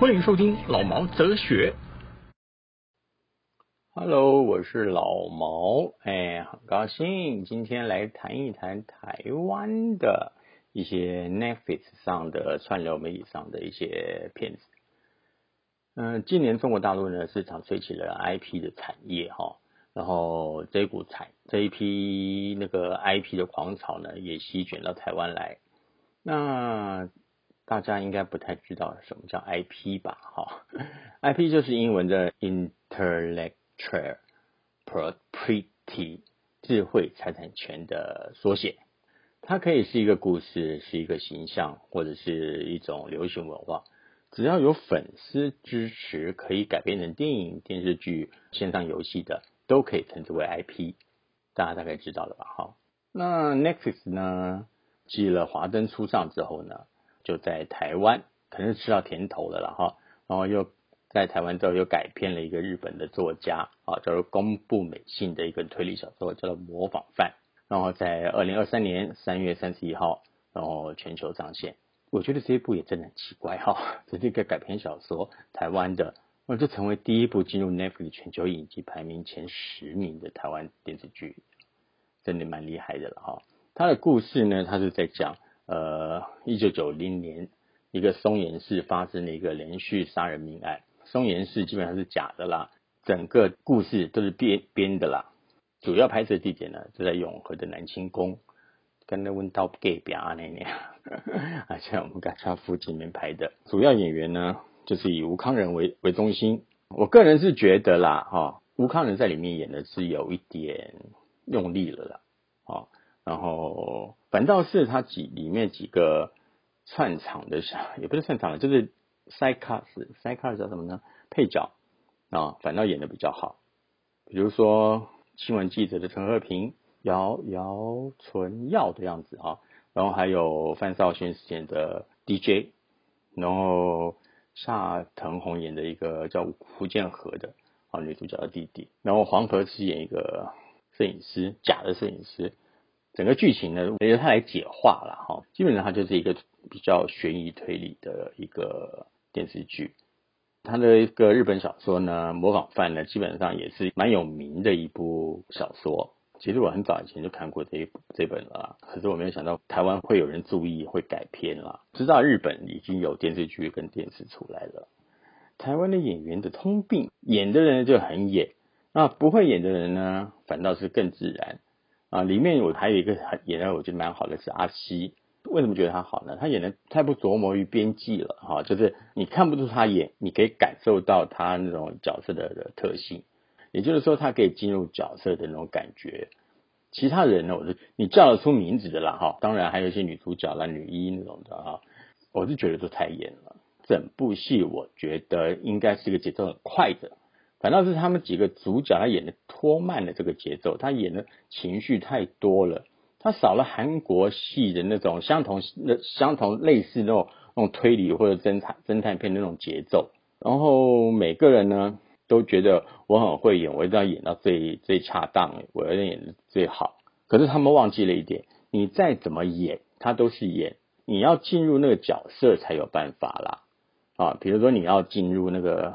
欢迎收听老毛哲学。Hello，我是老毛，哎，很高兴今天来谈一谈台湾的一些 Netflix 上的串流媒体上的一些片子。嗯，今年中国大陆呢市场吹起了 IP 的产业哈，然后这股产这一批那个 IP 的狂潮呢也席卷到台湾来。那大家应该不太知道什么叫 IP 吧？哈，IP 就是英文的 Intellect Trailer Property，智慧财产权的缩写。它可以是一个故事，是一个形象，或者是一种流行文化。只要有粉丝支持，可以改编成电影、电视剧、线上游戏的，都可以称之为 IP。大家大概知道了吧？哈，那 Netflix 呢？继了《华灯初上》之后呢？就在台湾，可能吃到甜头了了哈，然后又在台湾之后又改编了一个日本的作家啊，叫做宫部美幸的一个推理小说，叫做《模仿犯》，然后在二零二三年三月三十一号，然后全球上线。我觉得这一部也真的很奇怪哈，这是一个改编小说，台湾的，那就成为第一部进入 Netflix 全球影集排名前十名的台湾电视剧，真的蛮厉害的了哈。它的故事呢，它是在讲。呃，一九九零年，一个松岩市发生了一个连续杀人命案。松岩市基本上是假的啦，整个故事都是编编的啦。主要拍摄地点呢，就在永和的南清宫，跟那温刀 gay 表啊那年，而且我们家家附近面拍的。主要演员呢，就是以吴康仁为为中心。我个人是觉得啦，哈，吴康仁在里面演的是有一点用力了啦，哦。然后反倒是他几里面几个串场的，也不是串场的，就是 side cast，side cast 叫什么呢？配角啊，反倒演的比较好。比如说新闻记者的陈和平，姚姚纯耀的样子啊，然后还有范少勋演的 DJ，然后夏腾宏演的一个叫胡建和的啊女主角的弟弟，然后黄河是演一个摄影师，假的摄影师。整个剧情呢，由他来解化了哈。基本上它就是一个比较悬疑推理的一个电视剧。他的一个日本小说呢，《模仿犯》呢，基本上也是蛮有名的一部小说。其实我很早以前就看过这一这本了，可是我没有想到台湾会有人注意会改编了。知道日本已经有电视剧跟电视出来了。台湾的演员的通病，演的人就很演，那不会演的人呢，反倒是更自然。啊，里面我还有一个很演的，我觉得蛮好的是阿西。为什么觉得他好呢？他演的太不琢磨于边际了，哈，就是你看不出他演，你可以感受到他那种角色的的特性。也就是说，他可以进入角色的那种感觉。其他人呢，我是你叫得出名字的啦，哈。当然还有一些女主角啦、女一那种的哈，我是觉得都太演了。整部戏我觉得应该是一个节奏很快的。反倒是他们几个主角，他演的拖慢了这个节奏，他演的情绪太多了，他少了韩国戏的那种相同、那相同类似那种那种推理或者侦探侦探片那种节奏。然后每个人呢都觉得我很会演，我一定要演到最最恰当，我要演的最好。可是他们忘记了一点，你再怎么演，他都是演，你要进入那个角色才有办法啦。啊，比如说你要进入那个。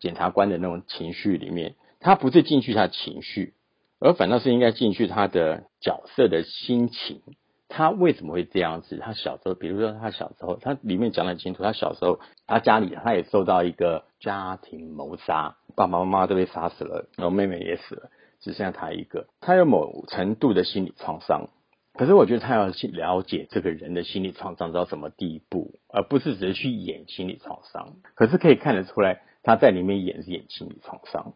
检察官的那种情绪里面，他不是进去他的情绪，而反倒是应该进去他的角色的心情。他为什么会这样子？他小时候，比如说他小时候，他里面讲得很清楚，他小时候他家里他也受到一个家庭谋杀，爸爸妈妈都被杀死了，然后妹妹也死了，只剩下他一个。他有某程度的心理创伤，可是我觉得他要去了解这个人的心理创伤到什么地步，而不是只是去演心理创伤。可是可以看得出来。他在里面演是演心理创伤，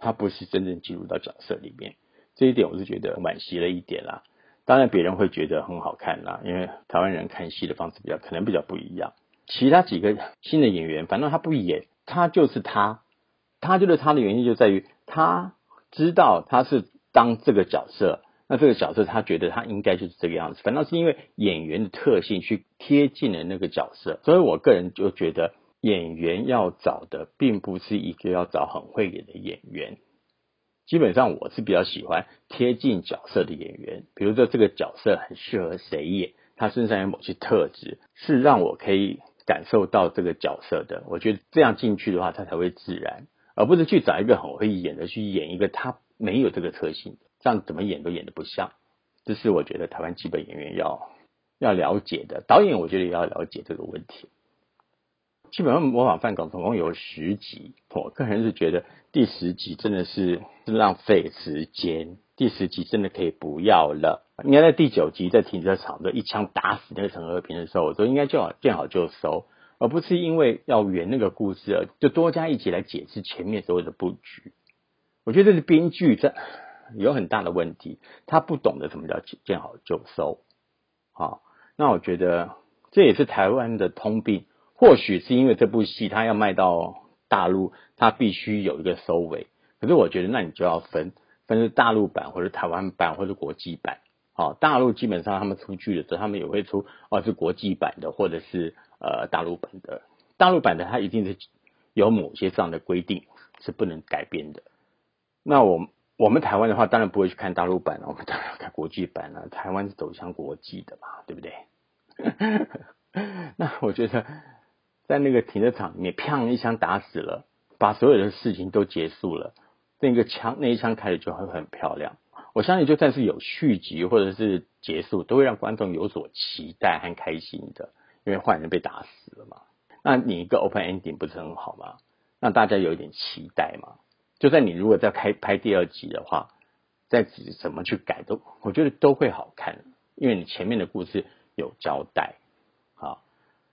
他不是真正进入到角色里面，这一点我是觉得惋惜了一点啦。当然别人会觉得很好看啦，因为台湾人看戏的方式比较可能比较不一样。其他几个新的演员，反正他不演，他就是他，他觉得他的原因就在于他知道他是当这个角色，那这个角色他觉得他应该就是这个样子，反倒是因为演员的特性去贴近了那个角色，所以我个人就觉得演员要找的并不是一个要找很会演的演员，基本上我是比较喜欢贴近角色的演员，比如说这个角色很适合谁演，他身上有某些特质是让我可以感受到这个角色的，我觉得这样进去的话，他才会自然。而不是去找一个很会演的去演一个他没有这个特性，这样怎么演都演的不像。这是我觉得台湾基本演员要要了解的，导演我觉得也要了解这个问题。基本上模仿范狗总共有十集，我个人是觉得第十集真的是浪费时间，第十集真的可以不要了。应该在第九集在停车场的一枪打死那个陈和平的时候，我说应该就好见好就收。而不是因为要圆那个故事，就多加一集来解释前面所有的布局。我觉得这是编剧在有很大的问题，他不懂得什么叫见好就收。好，那我觉得这也是台湾的通病。或许是因为这部戏它要卖到大陆，它必须有一个收尾。可是我觉得，那你就要分分是大陆版或者台湾版或者国际版。好，大陆基本上他们出剧的时候，他们也会出哦是国际版的或者是。呃，大陆版的，大陆版的它一定是有某些上的规定是不能改变的。那我我们台湾的话，当然不会去看大陆版了，我们当然要看国际版了。台湾是走向国际的嘛，对不对？那我觉得在那个停车场里面，砰一枪打死了，把所有的事情都结束了，那个枪那一枪开始就会很漂亮。我相信，就算是有续集或者是结束，都会让观众有所期待和开心的。因为坏人被打死了嘛，那你一个 open ending 不是很好吗？让大家有一点期待嘛。就算你如果再开拍第二集的话，再怎么去改都，我觉得都会好看，因为你前面的故事有交代。好，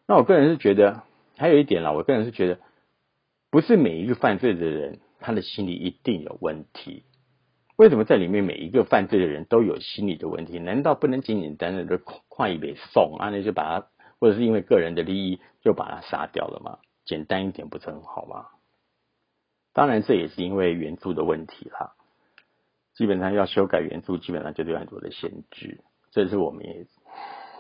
那我个人是觉得还有一点啦，我个人是觉得，不是每一个犯罪的人他的心理一定有问题。为什么在里面每一个犯罪的人都有心理的问题？难道不能简简单单的快一杯送啊？那就把他。或者是因为个人的利益就把他杀掉了吗？简单一点不是很好吗？当然这也是因为原著的问题啦。基本上要修改原著，基本上就有很多的限制，这是我们也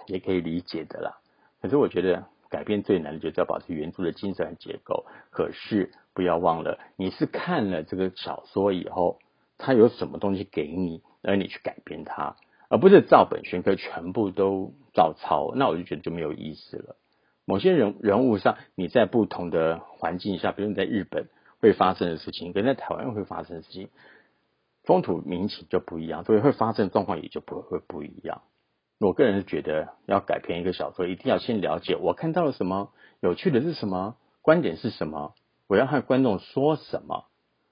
也可以理解的啦。可是我觉得改变最难的就是要保持原著的精神和结构。可是不要忘了，你是看了这个小说以后，它有什么东西给你，而你去改变它。而不是照本宣科，全部都照抄，那我就觉得就没有意思了。某些人人物上，你在不同的环境下，比如你在日本会发生的事情，跟在台湾会发生的事情，风土民情就不一样，所以会发生状况也就不会不一样。我个人是觉得，要改编一个小说，一定要先了解我看到了什么，有趣的是什么，观点是什么，我要和观众说什么。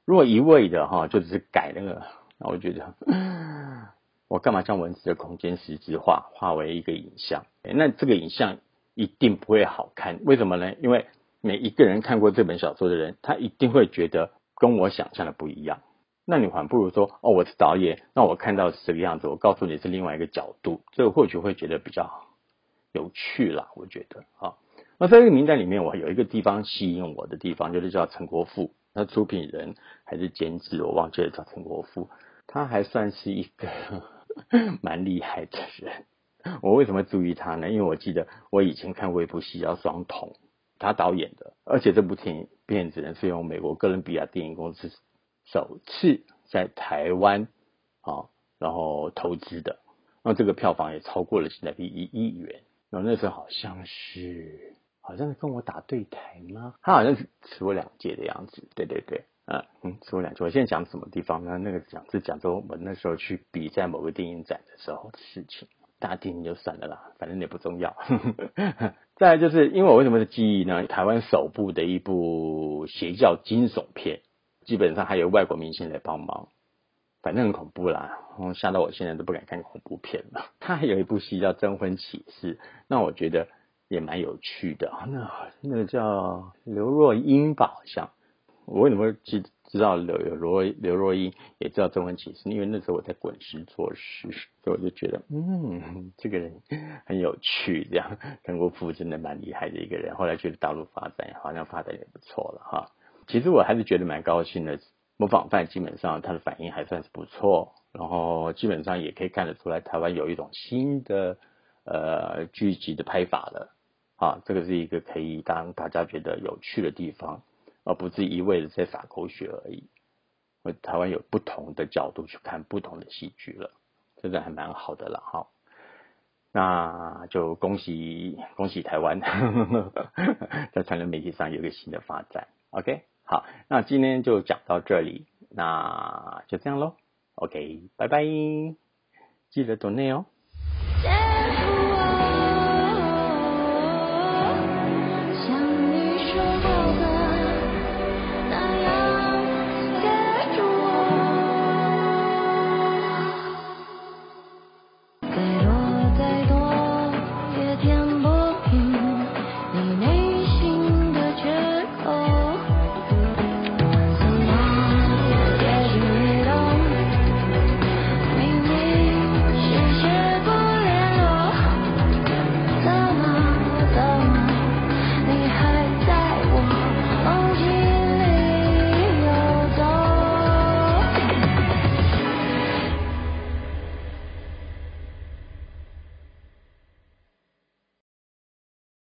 如果一味的哈，就只是改那个，那我觉得。我干嘛将文字的空间实质化，化为一个影像？那这个影像一定不会好看。为什么呢？因为每一个人看过这本小说的人，他一定会觉得跟我想象的不一样。那你还不如说，哦，我是导演，那我看到是这个样子，我告诉你是另外一个角度，这个或许会觉得比较有趣啦。我觉得啊，那在这个名单里面，我有一个地方吸引我的地方，就是叫陈国富，那出品人还是监制，我忘记了叫陈国富，他还算是一个。蛮厉害的人，我为什么注意他呢？因为我记得我以前看过一部戏叫《双瞳》，他导演的，而且这部影片子呢是用美国哥伦比亚电影公司首次在台湾啊，然后投资的，那这个票房也超过了现在币一亿元。然后那时候好像是，好像是跟我打对台吗？他好像是吃过两届的样子，对对对。啊，嗯，吃过两届。我现在讲什么地方呢？那个讲是讲说我们那时候去比在某个电影展的时候的事情。大家听听就算了啦，反正也不重要。再来就是因为我为什么是记忆呢？台湾首部的一部邪教惊悚片，基本上还有外国明星来帮忙，反正很恐怖啦，吓到我现在都不敢看恐怖片了。他还有一部戏叫《征婚启事》，那我觉得也蛮有趣的。那那个叫刘若英吧，好像。我为什么会知知道刘刘刘若英也知道中文启示？因为那时候我在滚石做事，所以我就觉得，嗯，这个人很有趣，这样陈国富真的蛮厉害的一个人。后来去大陆发展，好像发展也不错了哈。其实我还是觉得蛮高兴的。模仿犯基本上他的反应还算是不错，然后基本上也可以看得出来，台湾有一种新的呃剧集的拍法了。啊，这个是一个可以让大家觉得有趣的地方，而不是一味的在撒狗血而已。台湾有不同的角度去看不同的戏剧了，这个还蛮好的了哈。那就恭喜恭喜台湾，在传统媒体上有一个新的发展。OK，好，那今天就讲到这里，那就这样喽。OK，拜拜，记得 donate 哦。